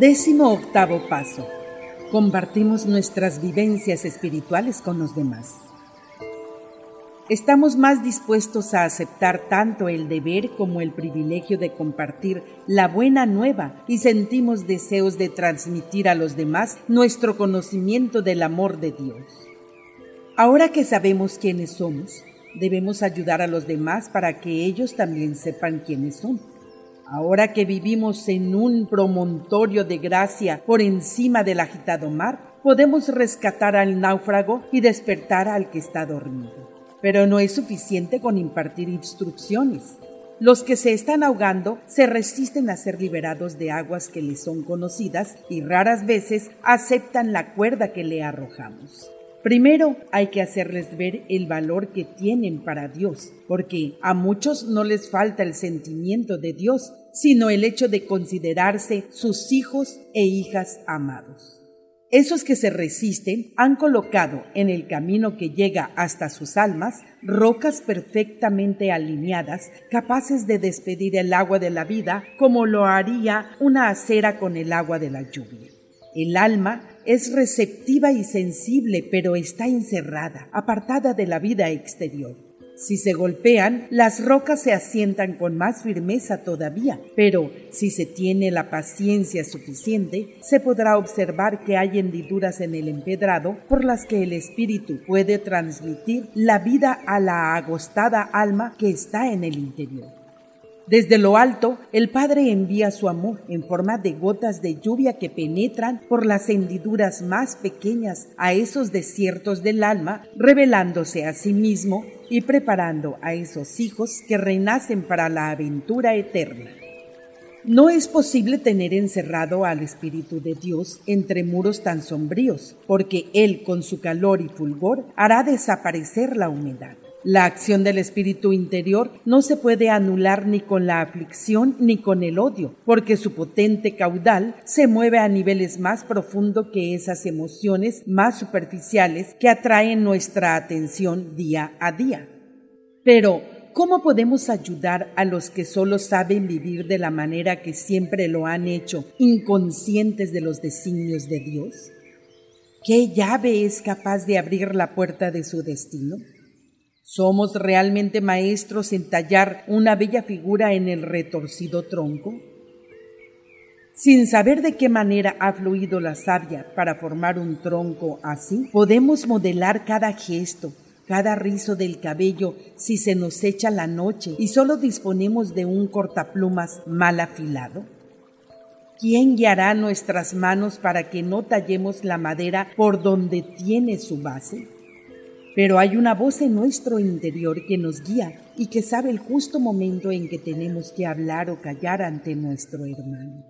Décimo octavo paso. Compartimos nuestras vivencias espirituales con los demás. Estamos más dispuestos a aceptar tanto el deber como el privilegio de compartir la buena nueva y sentimos deseos de transmitir a los demás nuestro conocimiento del amor de Dios. Ahora que sabemos quiénes somos, debemos ayudar a los demás para que ellos también sepan quiénes son. Ahora que vivimos en un promontorio de gracia por encima del agitado mar, podemos rescatar al náufrago y despertar al que está dormido. Pero no es suficiente con impartir instrucciones. Los que se están ahogando se resisten a ser liberados de aguas que les son conocidas y raras veces aceptan la cuerda que le arrojamos. Primero hay que hacerles ver el valor que tienen para Dios, porque a muchos no les falta el sentimiento de Dios, sino el hecho de considerarse sus hijos e hijas amados. Esos que se resisten han colocado en el camino que llega hasta sus almas rocas perfectamente alineadas, capaces de despedir el agua de la vida como lo haría una acera con el agua de la lluvia. El alma es receptiva y sensible, pero está encerrada, apartada de la vida exterior. Si se golpean, las rocas se asientan con más firmeza todavía, pero si se tiene la paciencia suficiente, se podrá observar que hay hendiduras en el empedrado por las que el espíritu puede transmitir la vida a la agostada alma que está en el interior. Desde lo alto, el Padre envía su amor en forma de gotas de lluvia que penetran por las hendiduras más pequeñas a esos desiertos del alma, revelándose a sí mismo y preparando a esos hijos que renacen para la aventura eterna. No es posible tener encerrado al Espíritu de Dios entre muros tan sombríos, porque Él con su calor y fulgor hará desaparecer la humedad. La acción del espíritu interior no se puede anular ni con la aflicción ni con el odio, porque su potente caudal se mueve a niveles más profundos que esas emociones más superficiales que atraen nuestra atención día a día. Pero, ¿cómo podemos ayudar a los que solo saben vivir de la manera que siempre lo han hecho, inconscientes de los designios de Dios? ¿Qué llave es capaz de abrir la puerta de su destino? ¿Somos realmente maestros en tallar una bella figura en el retorcido tronco? Sin saber de qué manera ha fluido la savia para formar un tronco así, podemos modelar cada gesto, cada rizo del cabello si se nos echa la noche y solo disponemos de un cortaplumas mal afilado. ¿Quién guiará nuestras manos para que no tallemos la madera por donde tiene su base? Pero hay una voz en nuestro interior que nos guía y que sabe el justo momento en que tenemos que hablar o callar ante nuestro hermano.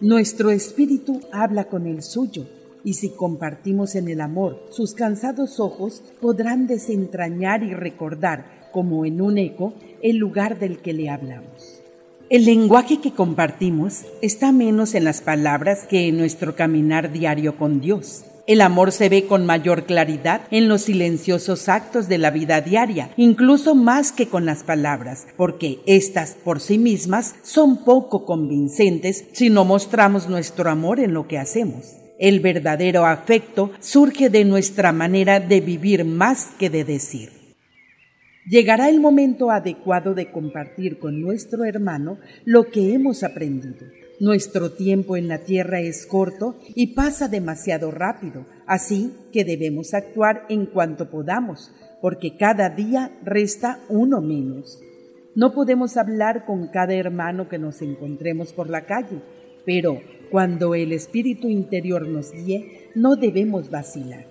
Nuestro espíritu habla con el suyo, y si compartimos en el amor, sus cansados ojos podrán desentrañar y recordar, como en un eco, el lugar del que le hablamos. El lenguaje que compartimos está menos en las palabras que en nuestro caminar diario con Dios. El amor se ve con mayor claridad en los silenciosos actos de la vida diaria, incluso más que con las palabras, porque éstas por sí mismas son poco convincentes si no mostramos nuestro amor en lo que hacemos. El verdadero afecto surge de nuestra manera de vivir más que de decir. Llegará el momento adecuado de compartir con nuestro hermano lo que hemos aprendido nuestro tiempo en la tierra es corto y pasa demasiado rápido, así que debemos actuar en cuanto podamos, porque cada día resta uno menos. No podemos hablar con cada hermano que nos encontremos por la calle, pero cuando el espíritu interior nos guíe, no debemos vacilar.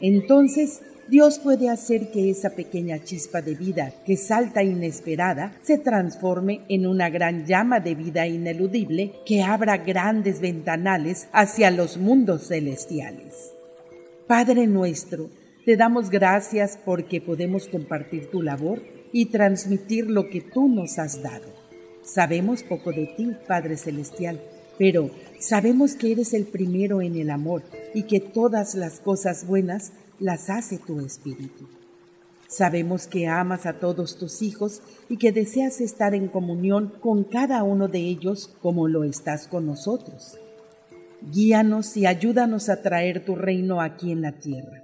Entonces Dios puede hacer que esa pequeña chispa de vida que salta inesperada se transforme en una gran llama de vida ineludible que abra grandes ventanales hacia los mundos celestiales. Padre nuestro, te damos gracias porque podemos compartir tu labor y transmitir lo que tú nos has dado. Sabemos poco de ti, Padre Celestial, pero sabemos que eres el primero en el amor y que todas las cosas buenas las hace tu espíritu. Sabemos que amas a todos tus hijos y que deseas estar en comunión con cada uno de ellos como lo estás con nosotros. Guíanos y ayúdanos a traer tu reino aquí en la tierra.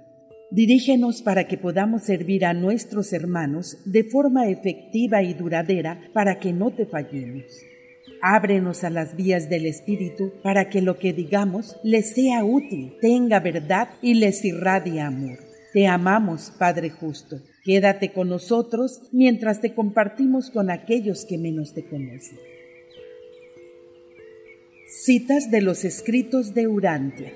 Dirígenos para que podamos servir a nuestros hermanos de forma efectiva y duradera para que no te fallemos. Ábrenos a las vías del Espíritu para que lo que digamos les sea útil, tenga verdad y les irradie amor. Te amamos, Padre justo. Quédate con nosotros mientras te compartimos con aquellos que menos te conocen. Citas de los escritos de Urantia.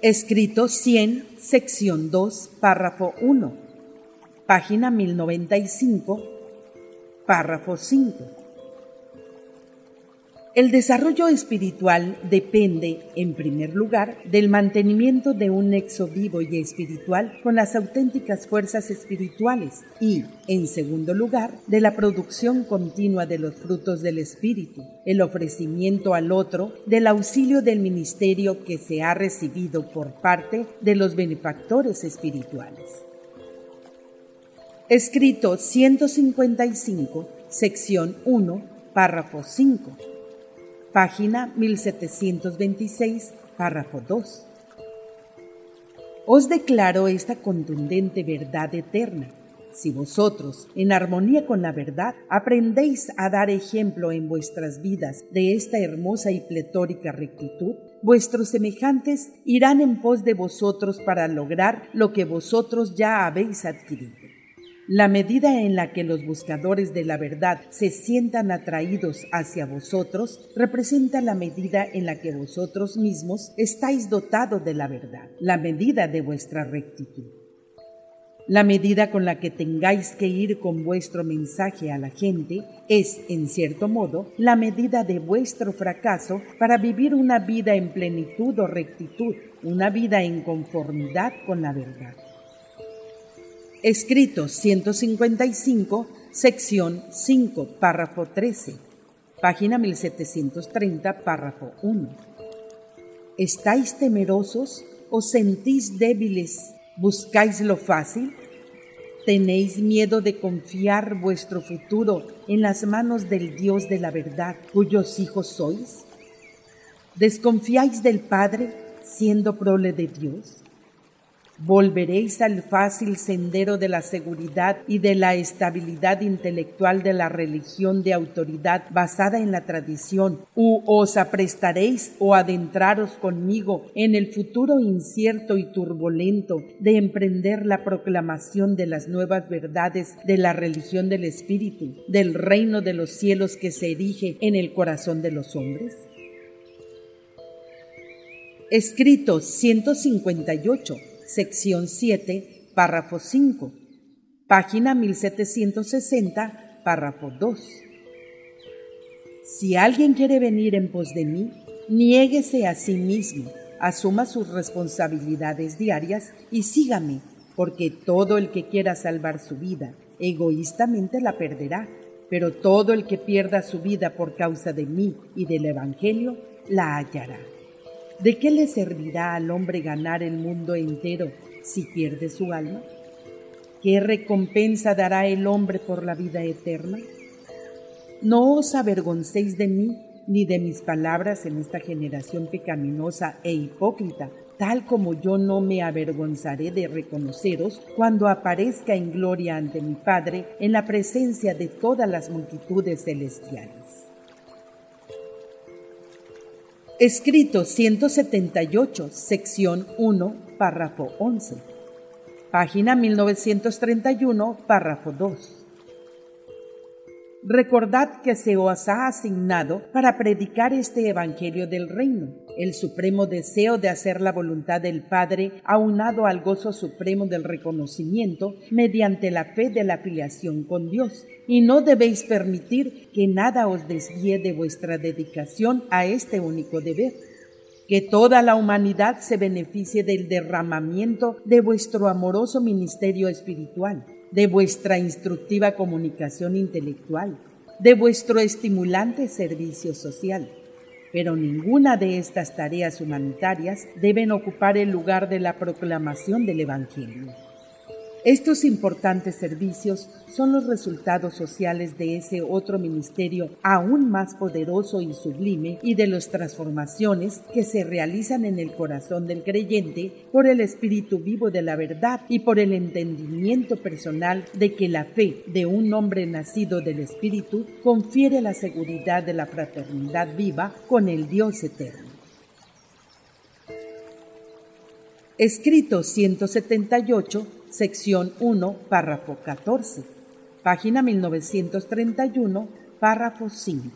Escrito 100, sección 2, párrafo 1, página 1095, párrafo 5. El desarrollo espiritual depende, en primer lugar, del mantenimiento de un nexo vivo y espiritual con las auténticas fuerzas espirituales y, en segundo lugar, de la producción continua de los frutos del espíritu, el ofrecimiento al otro del auxilio del ministerio que se ha recibido por parte de los benefactores espirituales. Escrito 155, sección 1, párrafo 5 página 1726, párrafo 2. Os declaro esta contundente verdad eterna. Si vosotros, en armonía con la verdad, aprendéis a dar ejemplo en vuestras vidas de esta hermosa y pletórica rectitud, vuestros semejantes irán en pos de vosotros para lograr lo que vosotros ya habéis adquirido. La medida en la que los buscadores de la verdad se sientan atraídos hacia vosotros representa la medida en la que vosotros mismos estáis dotados de la verdad, la medida de vuestra rectitud. La medida con la que tengáis que ir con vuestro mensaje a la gente es, en cierto modo, la medida de vuestro fracaso para vivir una vida en plenitud o rectitud, una vida en conformidad con la verdad. Escrito 155, sección 5, párrafo 13, página 1730, párrafo 1. ¿Estáis temerosos o sentís débiles? ¿Buscáis lo fácil? ¿Tenéis miedo de confiar vuestro futuro en las manos del Dios de la verdad, cuyos hijos sois? ¿Desconfiáis del Padre siendo prole de Dios? Volveréis al fácil sendero de la seguridad y de la estabilidad intelectual de la religión de autoridad basada en la tradición, u os aprestaréis o adentraros conmigo en el futuro incierto y turbulento de emprender la proclamación de las nuevas verdades de la religión del Espíritu, del reino de los cielos que se erige en el corazón de los hombres. Escrito 158 sección 7, párrafo 5, página 1760, párrafo 2. Si alguien quiere venir en pos de mí, niéguese a sí mismo, asuma sus responsabilidades diarias y sígame, porque todo el que quiera salvar su vida egoístamente la perderá, pero todo el que pierda su vida por causa de mí y del Evangelio la hallará. ¿De qué le servirá al hombre ganar el mundo entero si pierde su alma? ¿Qué recompensa dará el hombre por la vida eterna? No os avergoncéis de mí ni de mis palabras en esta generación pecaminosa e hipócrita, tal como yo no me avergonzaré de reconoceros cuando aparezca en gloria ante mi Padre en la presencia de todas las multitudes celestiales. Escrito 178, sección 1, párrafo 11. Página 1931, párrafo 2. Recordad que se os ha asignado para predicar este Evangelio del Reino, el supremo deseo de hacer la voluntad del Padre aunado al gozo supremo del reconocimiento mediante la fe de la afiliación con Dios. Y no debéis permitir que nada os desvíe de vuestra dedicación a este único deber que toda la humanidad se beneficie del derramamiento de vuestro amoroso ministerio espiritual de vuestra instructiva comunicación intelectual, de vuestro estimulante servicio social. Pero ninguna de estas tareas humanitarias deben ocupar el lugar de la proclamación del Evangelio. Estos importantes servicios son los resultados sociales de ese otro ministerio aún más poderoso y sublime y de las transformaciones que se realizan en el corazón del creyente por el espíritu vivo de la verdad y por el entendimiento personal de que la fe de un hombre nacido del espíritu confiere la seguridad de la fraternidad viva con el Dios eterno. Escrito 178 sección 1, párrafo 14, página 1931, párrafo 5.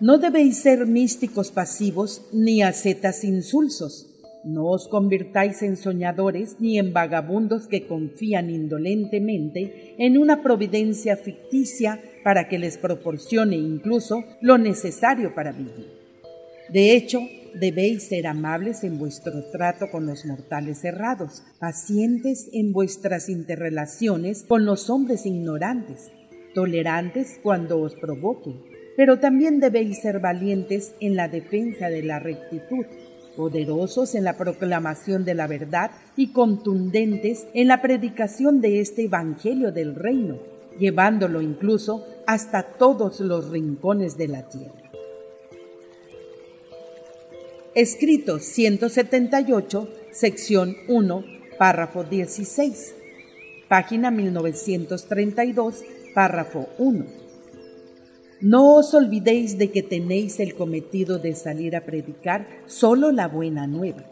No debéis ser místicos pasivos ni ascetas insulsos. No os convirtáis en soñadores ni en vagabundos que confían indolentemente en una providencia ficticia para que les proporcione incluso lo necesario para vivir. De hecho, debéis ser amables en vuestro trato con los mortales errados, pacientes en vuestras interrelaciones con los hombres ignorantes, tolerantes cuando os provoquen, pero también debéis ser valientes en la defensa de la rectitud, poderosos en la proclamación de la verdad y contundentes en la predicación de este Evangelio del Reino, llevándolo incluso hasta todos los rincones de la tierra. Escrito 178, sección 1, párrafo 16, página 1932, párrafo 1. No os olvidéis de que tenéis el cometido de salir a predicar solo la buena nueva.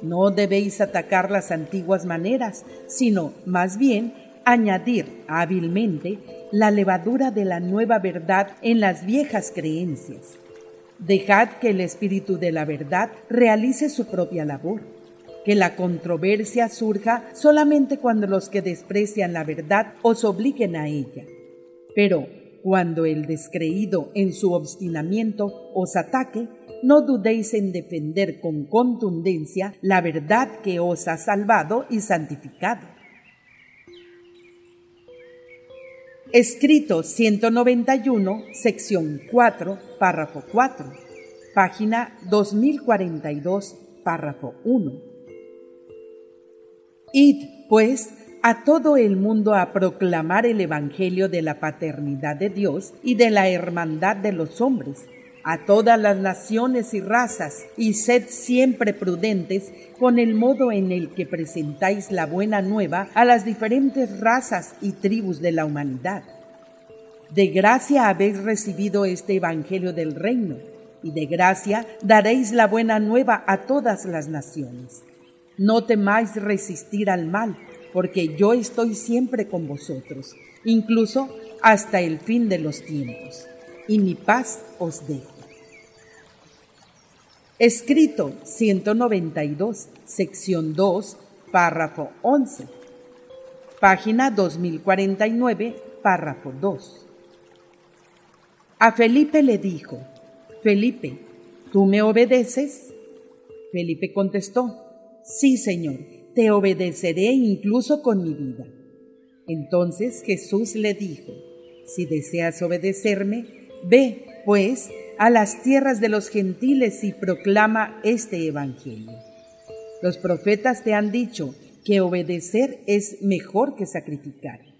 No debéis atacar las antiguas maneras, sino más bien añadir hábilmente la levadura de la nueva verdad en las viejas creencias Dejad que el Espíritu de la verdad realice su propia labor, que la controversia surja solamente cuando los que desprecian la verdad os obliguen a ella. Pero cuando el descreído en su obstinamiento os ataque, no dudéis en defender con contundencia la verdad que os ha salvado y santificado. Escrito 191, sección 4, párrafo 4, página 2042, párrafo 1. Id, pues, a todo el mundo a proclamar el Evangelio de la paternidad de Dios y de la hermandad de los hombres a todas las naciones y razas, y sed siempre prudentes con el modo en el que presentáis la buena nueva a las diferentes razas y tribus de la humanidad. De gracia habéis recibido este Evangelio del reino, y de gracia daréis la buena nueva a todas las naciones. No temáis resistir al mal, porque yo estoy siempre con vosotros, incluso hasta el fin de los tiempos, y mi paz os dejo. Escrito 192, sección 2, párrafo 11. Página 2049, párrafo 2. A Felipe le dijo, Felipe, ¿tú me obedeces? Felipe contestó, Sí, Señor, te obedeceré incluso con mi vida. Entonces Jesús le dijo, Si deseas obedecerme, ve, pues, a las tierras de los gentiles y proclama este Evangelio. Los profetas te han dicho que obedecer es mejor que sacrificar.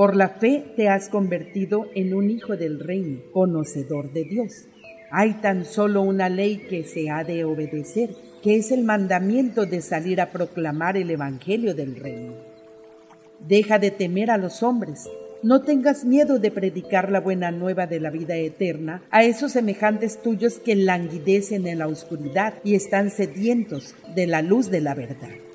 Por la fe te has convertido en un hijo del reino, conocedor de Dios. Hay tan solo una ley que se ha de obedecer, que es el mandamiento de salir a proclamar el Evangelio del reino. Deja de temer a los hombres, no tengas miedo de predicar la buena nueva de la vida eterna a esos semejantes tuyos que languidecen en la oscuridad y están sedientos de la luz de la verdad.